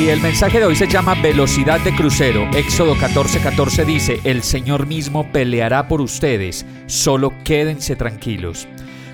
Y el mensaje de hoy se llama Velocidad de crucero. Éxodo 14:14 14 dice, El Señor mismo peleará por ustedes, solo quédense tranquilos.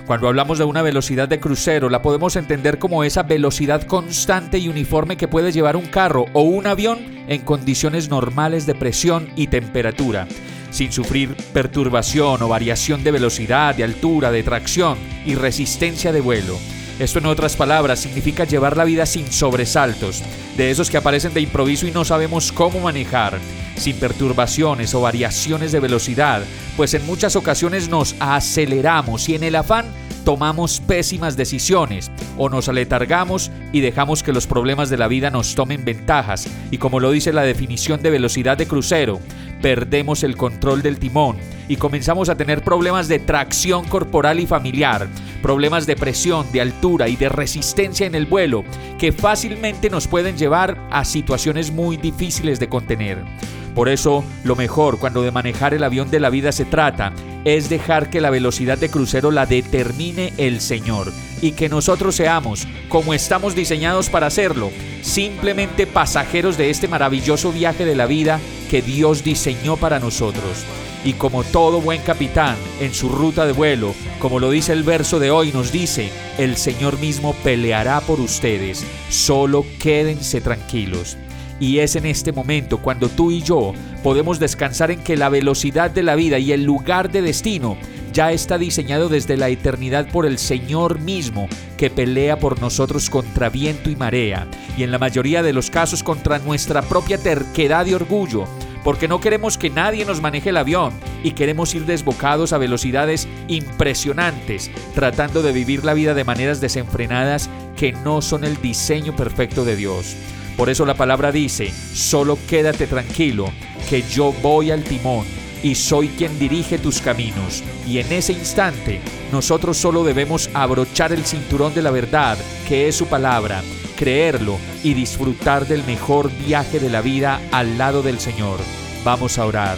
Cuando hablamos de una velocidad de crucero, la podemos entender como esa velocidad constante y uniforme que puede llevar un carro o un avión en condiciones normales de presión y temperatura, sin sufrir perturbación o variación de velocidad, de altura, de tracción y resistencia de vuelo. Esto en otras palabras significa llevar la vida sin sobresaltos, de esos que aparecen de improviso y no sabemos cómo manejar, sin perturbaciones o variaciones de velocidad, pues en muchas ocasiones nos aceleramos y en el afán tomamos pésimas decisiones o nos aletargamos y dejamos que los problemas de la vida nos tomen ventajas. Y como lo dice la definición de velocidad de crucero, perdemos el control del timón y comenzamos a tener problemas de tracción corporal y familiar, problemas de presión, de altura y de resistencia en el vuelo que fácilmente nos pueden llevar a situaciones muy difíciles de contener. Por eso, lo mejor cuando de manejar el avión de la vida se trata es dejar que la velocidad de crucero la determine el Señor y que nosotros seamos, como estamos diseñados para hacerlo, simplemente pasajeros de este maravilloso viaje de la vida que Dios diseñó para nosotros. Y como todo buen capitán en su ruta de vuelo, como lo dice el verso de hoy, nos dice, el Señor mismo peleará por ustedes, solo quédense tranquilos. Y es en este momento cuando tú y yo podemos descansar en que la velocidad de la vida y el lugar de destino ya está diseñado desde la eternidad por el Señor mismo, que pelea por nosotros contra viento y marea, y en la mayoría de los casos contra nuestra propia terquedad y orgullo, porque no queremos que nadie nos maneje el avión y queremos ir desbocados a velocidades impresionantes, tratando de vivir la vida de maneras desenfrenadas que no son el diseño perfecto de Dios. Por eso la palabra dice, solo quédate tranquilo, que yo voy al timón y soy quien dirige tus caminos. Y en ese instante, nosotros solo debemos abrochar el cinturón de la verdad, que es su palabra, creerlo y disfrutar del mejor viaje de la vida al lado del Señor. Vamos a orar.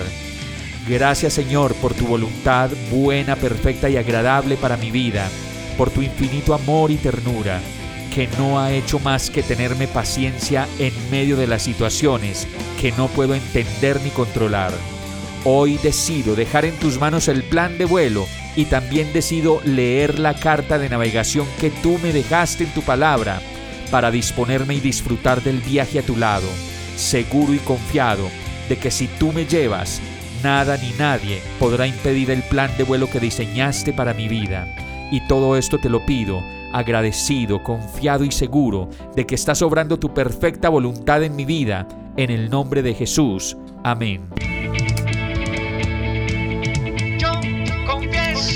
Gracias Señor por tu voluntad buena, perfecta y agradable para mi vida, por tu infinito amor y ternura que no ha hecho más que tenerme paciencia en medio de las situaciones que no puedo entender ni controlar. Hoy decido dejar en tus manos el plan de vuelo y también decido leer la carta de navegación que tú me dejaste en tu palabra para disponerme y disfrutar del viaje a tu lado, seguro y confiado de que si tú me llevas, nada ni nadie podrá impedir el plan de vuelo que diseñaste para mi vida. Y todo esto te lo pido agradecido, confiado y seguro de que estás obrando tu perfecta voluntad en mi vida, en el nombre de Jesús. Amén.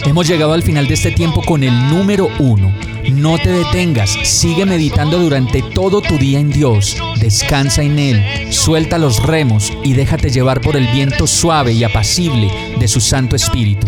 Hemos llegado al final de este tiempo con el número uno. No te detengas, sigue meditando durante todo tu día en Dios, descansa en Él, suelta los remos y déjate llevar por el viento suave y apacible de su Santo Espíritu.